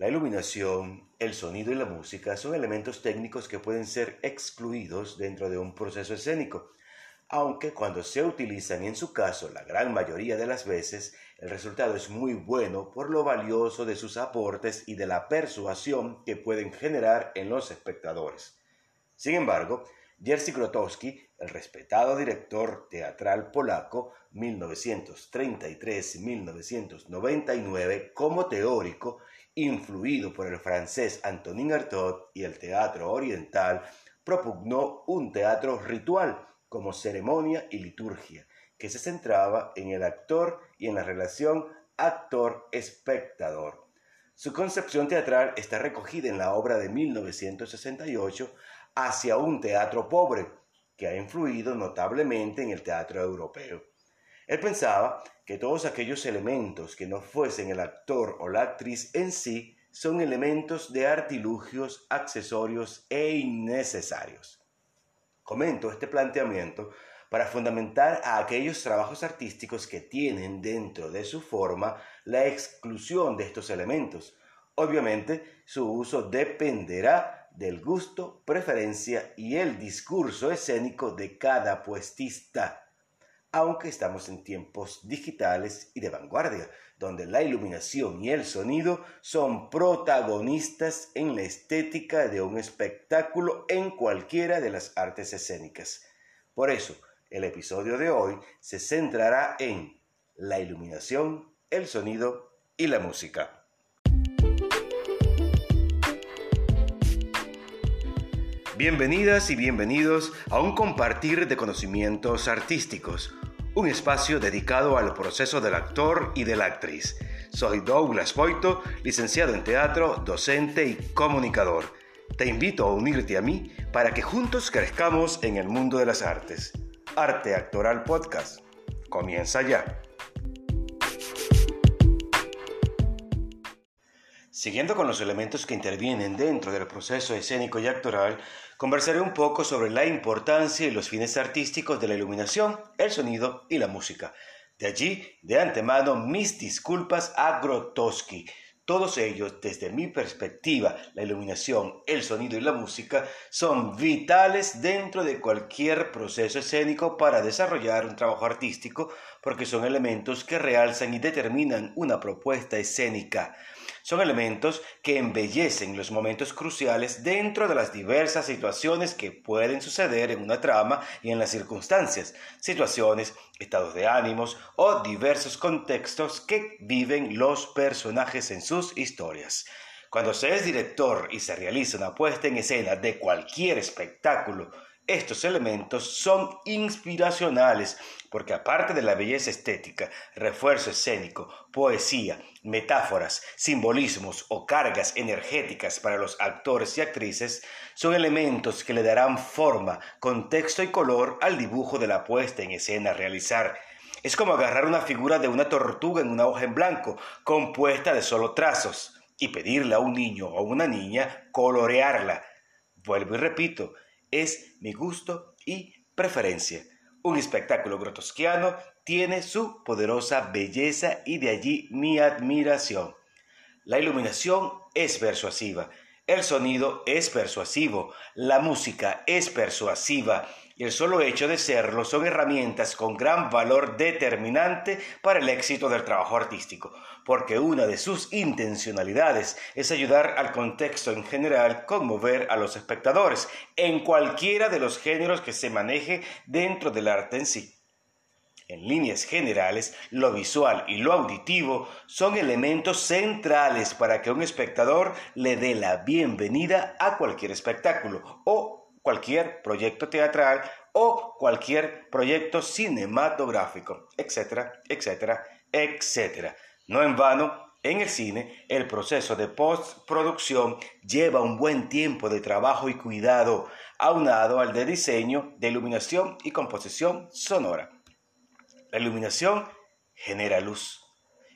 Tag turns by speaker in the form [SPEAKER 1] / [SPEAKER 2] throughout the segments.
[SPEAKER 1] La iluminación, el sonido y la música son elementos técnicos que pueden ser excluidos dentro de un proceso escénico, aunque cuando se utilizan en su caso la gran mayoría de las veces, el resultado es muy bueno por lo valioso de sus aportes y de la persuasión que pueden generar en los espectadores. Sin embargo, Jerzy Grotowski, el respetado director teatral polaco 1933-1999, como teórico, influido por el francés Antonin Artaud y el teatro oriental, propugnó un teatro ritual como ceremonia y liturgia, que se centraba en el actor y en la relación actor-espectador. Su concepción teatral está recogida en la obra de 1968 Hacia un teatro pobre, que ha influido notablemente en el teatro europeo. Él pensaba que todos aquellos elementos que no fuesen el actor o la actriz en sí son elementos de artilugios, accesorios e innecesarios. Comento este planteamiento para fundamentar a aquellos trabajos artísticos que tienen dentro de su forma la exclusión de estos elementos. Obviamente, su uso dependerá del gusto, preferencia y el discurso escénico de cada puestista aunque estamos en tiempos digitales y de vanguardia, donde la iluminación y el sonido son protagonistas en la estética de un espectáculo en cualquiera de las artes escénicas. Por eso, el episodio de hoy se centrará en la iluminación, el sonido y la música. Bienvenidas y bienvenidos a un compartir de conocimientos artísticos, un espacio dedicado al proceso del actor y de la actriz. Soy Douglas Poito, licenciado en teatro, docente y comunicador. Te invito a unirte a mí para que juntos crezcamos en el mundo de las artes. Arte Actoral Podcast. Comienza ya. Siguiendo con los elementos que intervienen dentro del proceso escénico y actoral, conversaré un poco sobre la importancia y los fines artísticos de la iluminación, el sonido y la música. De allí, de antemano, mis disculpas a Grotowski. Todos ellos, desde mi perspectiva, la iluminación, el sonido y la música son vitales dentro de cualquier proceso escénico para desarrollar un trabajo artístico porque son elementos que realzan y determinan una propuesta escénica. Son elementos que embellecen los momentos cruciales dentro de las diversas situaciones que pueden suceder en una trama y en las circunstancias, situaciones, estados de ánimos o diversos contextos que viven los personajes en sus historias. Cuando se es director y se realiza una puesta en escena de cualquier espectáculo, estos elementos son inspiracionales porque aparte de la belleza estética, refuerzo escénico, poesía, metáforas, simbolismos o cargas energéticas para los actores y actrices, son elementos que le darán forma, contexto y color al dibujo de la puesta en escena a realizar. Es como agarrar una figura de una tortuga en una hoja en blanco, compuesta de solo trazos, y pedirle a un niño o una niña colorearla. Vuelvo y repito, es mi gusto y preferencia. Un espectáculo grotosquiano tiene su poderosa belleza y de allí mi admiración. La iluminación es persuasiva, el sonido es persuasivo, la música es persuasiva y el solo hecho de serlo son herramientas con gran valor determinante para el éxito del trabajo artístico, porque una de sus intencionalidades es ayudar al contexto en general, conmover a los espectadores en cualquiera de los géneros que se maneje dentro del arte en sí. En líneas generales, lo visual y lo auditivo son elementos centrales para que un espectador le dé la bienvenida a cualquier espectáculo o cualquier proyecto teatral o cualquier proyecto cinematográfico, etcétera, etcétera, etcétera. No en vano, en el cine, el proceso de postproducción lleva un buen tiempo de trabajo y cuidado, aunado al de diseño, de iluminación y composición sonora. La iluminación genera luz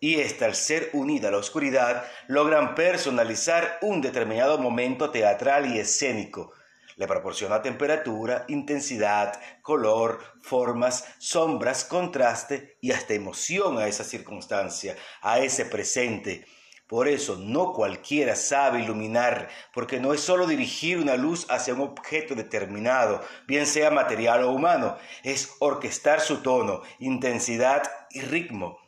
[SPEAKER 1] y esta al ser unida a la oscuridad logran personalizar un determinado momento teatral y escénico, le proporciona temperatura, intensidad, color, formas, sombras, contraste y hasta emoción a esa circunstancia, a ese presente. Por eso no cualquiera sabe iluminar, porque no es solo dirigir una luz hacia un objeto determinado, bien sea material o humano, es orquestar su tono, intensidad y ritmo.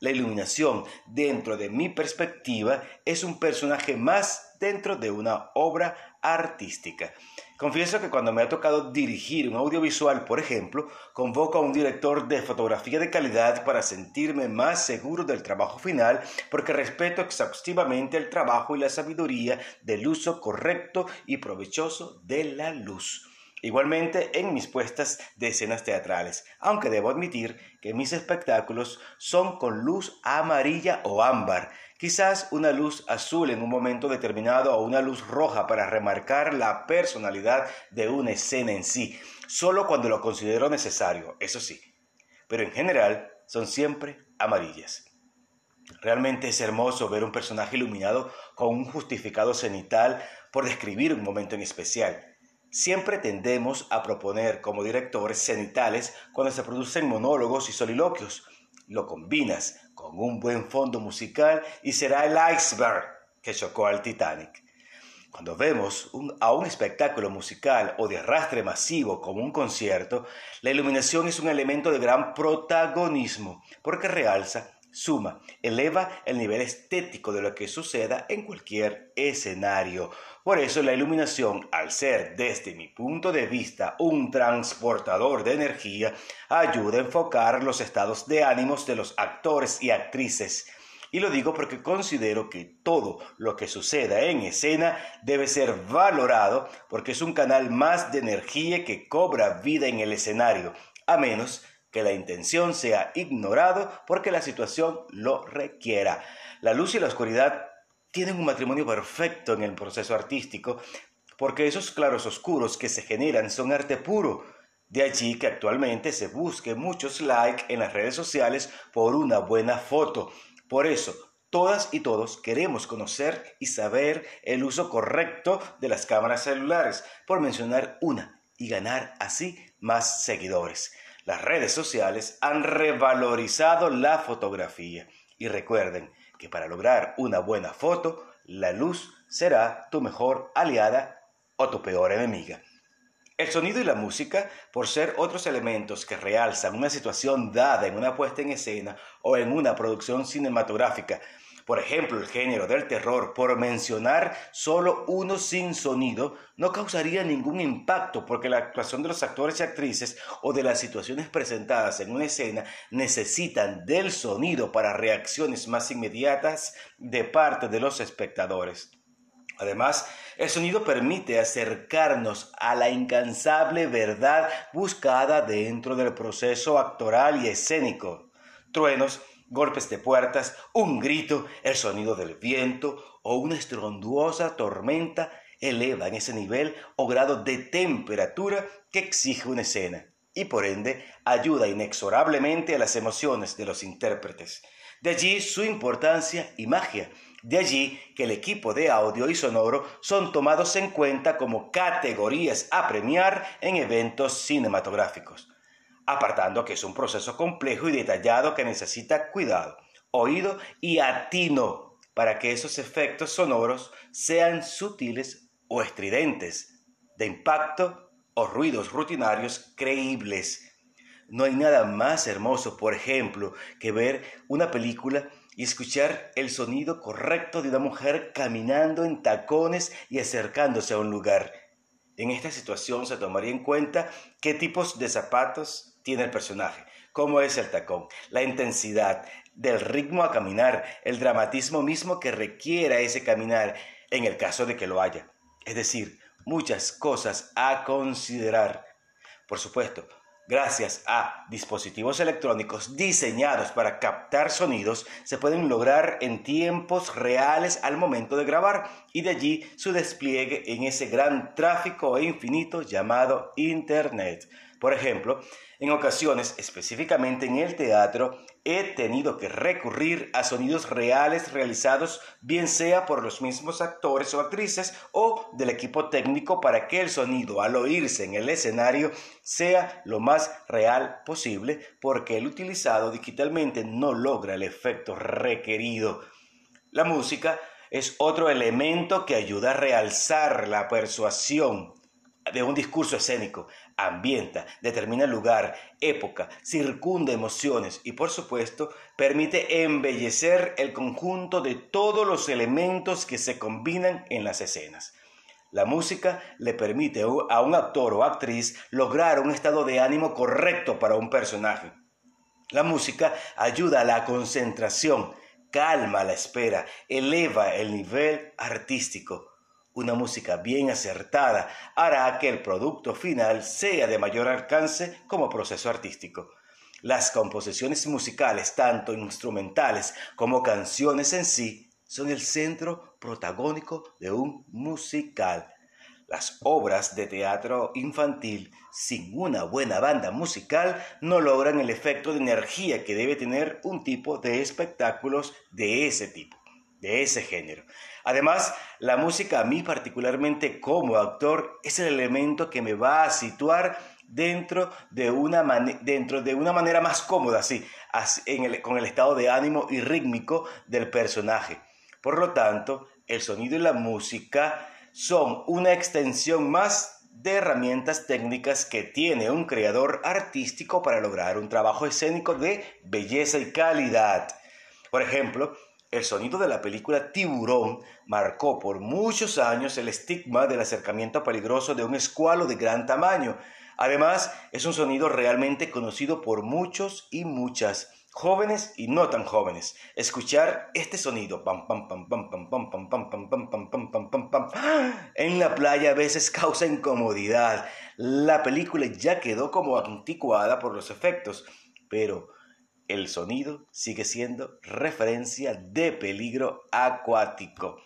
[SPEAKER 1] La iluminación, dentro de mi perspectiva, es un personaje más dentro de una obra artística. Confieso que cuando me ha tocado dirigir un audiovisual, por ejemplo, convoco a un director de fotografía de calidad para sentirme más seguro del trabajo final, porque respeto exhaustivamente el trabajo y la sabiduría del uso correcto y provechoso de la luz. Igualmente en mis puestas de escenas teatrales, aunque debo admitir que mis espectáculos son con luz amarilla o ámbar, quizás una luz azul en un momento determinado o una luz roja para remarcar la personalidad de una escena en sí, solo cuando lo considero necesario, eso sí, pero en general son siempre amarillas. Realmente es hermoso ver un personaje iluminado con un justificado cenital por describir un momento en especial Siempre tendemos a proponer como directores cenitales cuando se producen monólogos y soliloquios. Lo combinas con un buen fondo musical y será el iceberg que chocó al Titanic. Cuando vemos a un espectáculo musical o de arrastre masivo como un concierto, la iluminación es un elemento de gran protagonismo porque realza suma, eleva el nivel estético de lo que suceda en cualquier escenario. Por eso la iluminación, al ser desde mi punto de vista un transportador de energía, ayuda a enfocar los estados de ánimos de los actores y actrices. Y lo digo porque considero que todo lo que suceda en escena debe ser valorado porque es un canal más de energía que cobra vida en el escenario, a menos que la intención sea ignorado porque la situación lo requiera. La luz y la oscuridad tienen un matrimonio perfecto en el proceso artístico porque esos claros oscuros que se generan son arte puro. De allí que actualmente se busque muchos likes en las redes sociales por una buena foto. Por eso, todas y todos queremos conocer y saber el uso correcto de las cámaras celulares, por mencionar una, y ganar así más seguidores. Las redes sociales han revalorizado la fotografía y recuerden que para lograr una buena foto, la luz será tu mejor aliada o tu peor enemiga. El sonido y la música, por ser otros elementos que realzan una situación dada en una puesta en escena o en una producción cinematográfica, por ejemplo, el género del terror, por mencionar solo uno sin sonido, no causaría ningún impacto porque la actuación de los actores y actrices o de las situaciones presentadas en una escena necesitan del sonido para reacciones más inmediatas de parte de los espectadores. Además, el sonido permite acercarnos a la incansable verdad buscada dentro del proceso actoral y escénico. Truenos, golpes de puertas, un grito, el sonido del viento o una estronduosa tormenta elevan ese nivel o grado de temperatura que exige una escena y por ende ayuda inexorablemente a las emociones de los intérpretes. De allí su importancia y magia. De allí que el equipo de audio y sonoro son tomados en cuenta como categorías a premiar en eventos cinematográficos apartando que es un proceso complejo y detallado que necesita cuidado, oído y atino para que esos efectos sonoros sean sutiles o estridentes, de impacto o ruidos rutinarios creíbles. No hay nada más hermoso, por ejemplo, que ver una película y escuchar el sonido correcto de una mujer caminando en tacones y acercándose a un lugar. En esta situación se tomaría en cuenta qué tipos de zapatos, tiene el personaje, cómo es el tacón, la intensidad del ritmo a caminar, el dramatismo mismo que requiera ese caminar en el caso de que lo haya. Es decir, muchas cosas a considerar. Por supuesto, gracias a dispositivos electrónicos diseñados para captar sonidos, se pueden lograr en tiempos reales al momento de grabar y de allí su despliegue en ese gran tráfico infinito llamado Internet. Por ejemplo, en ocasiones, específicamente en el teatro, he tenido que recurrir a sonidos reales realizados bien sea por los mismos actores o actrices o del equipo técnico para que el sonido al oírse en el escenario sea lo más real posible porque el utilizado digitalmente no logra el efecto requerido. La música es otro elemento que ayuda a realzar la persuasión de un discurso escénico, ambienta, determina lugar, época, circunda emociones y por supuesto permite embellecer el conjunto de todos los elementos que se combinan en las escenas. La música le permite a un actor o actriz lograr un estado de ánimo correcto para un personaje. La música ayuda a la concentración, calma la espera, eleva el nivel artístico. Una música bien acertada hará que el producto final sea de mayor alcance como proceso artístico. Las composiciones musicales, tanto instrumentales como canciones en sí, son el centro protagónico de un musical. Las obras de teatro infantil sin una buena banda musical no logran el efecto de energía que debe tener un tipo de espectáculos de ese tipo, de ese género. Además, la música a mí particularmente como actor es el elemento que me va a situar dentro de una, dentro de una manera más cómoda, así, con el estado de ánimo y rítmico del personaje. Por lo tanto, el sonido y la música son una extensión más de herramientas técnicas que tiene un creador artístico para lograr un trabajo escénico de belleza y calidad. Por ejemplo, el sonido de la película Tiburón marcó por muchos años el estigma del acercamiento peligroso de un escualo de gran tamaño. Además, es un sonido realmente conocido por muchos y muchas jóvenes y no tan jóvenes, escuchar este sonido en la playa a veces causa incomodidad. La película ya quedó como anticuada por los efectos, pero el sonido sigue siendo referencia de peligro acuático.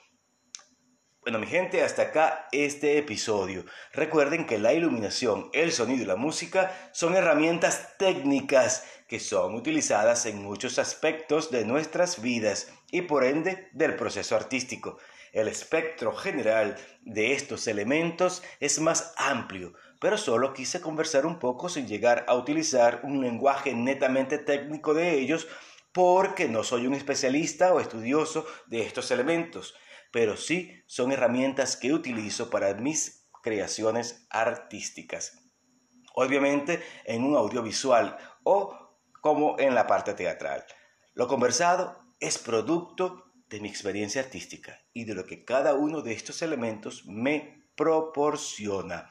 [SPEAKER 1] Bueno, mi gente, hasta acá este episodio. Recuerden que la iluminación, el sonido y la música son herramientas técnicas que son utilizadas en muchos aspectos de nuestras vidas y por ende del proceso artístico. El espectro general de estos elementos es más amplio, pero solo quise conversar un poco sin llegar a utilizar un lenguaje netamente técnico de ellos porque no soy un especialista o estudioso de estos elementos pero sí son herramientas que utilizo para mis creaciones artísticas. Obviamente en un audiovisual o como en la parte teatral. Lo conversado es producto de mi experiencia artística y de lo que cada uno de estos elementos me proporciona.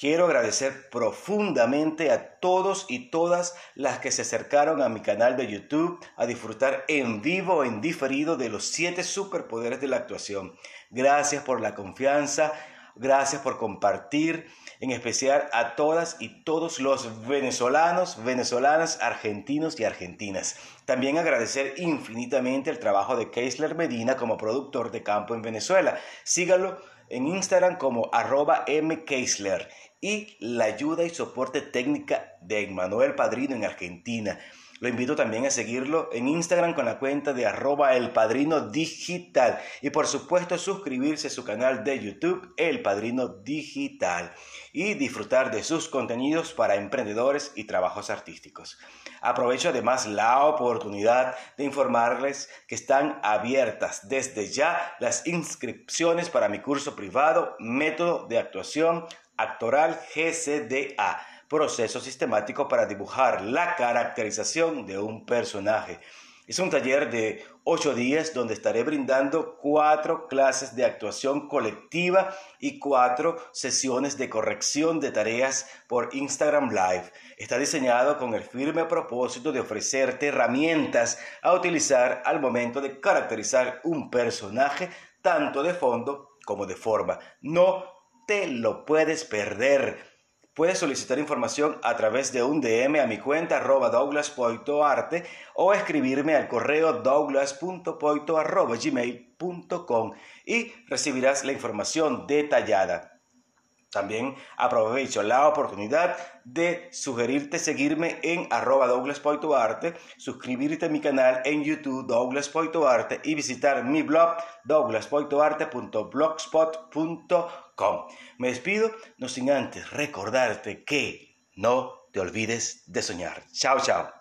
[SPEAKER 1] Quiero agradecer profundamente a todos y todas las que se acercaron a mi canal de YouTube a disfrutar en vivo o en diferido de los siete superpoderes de la actuación. Gracias por la confianza, gracias por compartir, en especial a todas y todos los venezolanos, venezolanas, argentinos y argentinas. También agradecer infinitamente el trabajo de Keisler Medina como productor de campo en Venezuela. Síganlo en Instagram como arroba mkeisler y la ayuda y soporte técnica de Emmanuel Padrino en Argentina. Lo invito también a seguirlo en Instagram con la cuenta de arroba el padrino digital y por supuesto suscribirse a su canal de YouTube El Padrino Digital y disfrutar de sus contenidos para emprendedores y trabajos artísticos. Aprovecho además la oportunidad de informarles que están abiertas desde ya las inscripciones para mi curso privado Método de Actuación Actoral GCDA, proceso sistemático para dibujar la caracterización de un personaje. Es un taller de ocho días donde estaré brindando cuatro clases de actuación colectiva y cuatro sesiones de corrección de tareas por Instagram Live. Está diseñado con el firme propósito de ofrecerte herramientas a utilizar al momento de caracterizar un personaje tanto de fondo como de forma. No lo puedes perder. Puedes solicitar información a través de un DM a mi cuenta arroba douglaspoitoarte o escribirme al correo douglas.poito gmail.com y recibirás la información detallada. También aprovecho la oportunidad de sugerirte seguirme en arroba Douglas suscribirte a mi canal en YouTube Douglas Poitoarte y visitar mi blog douglaspoitoarte.blogspot.com. Me despido, no sin antes recordarte que no te olvides de soñar. Chao, chao.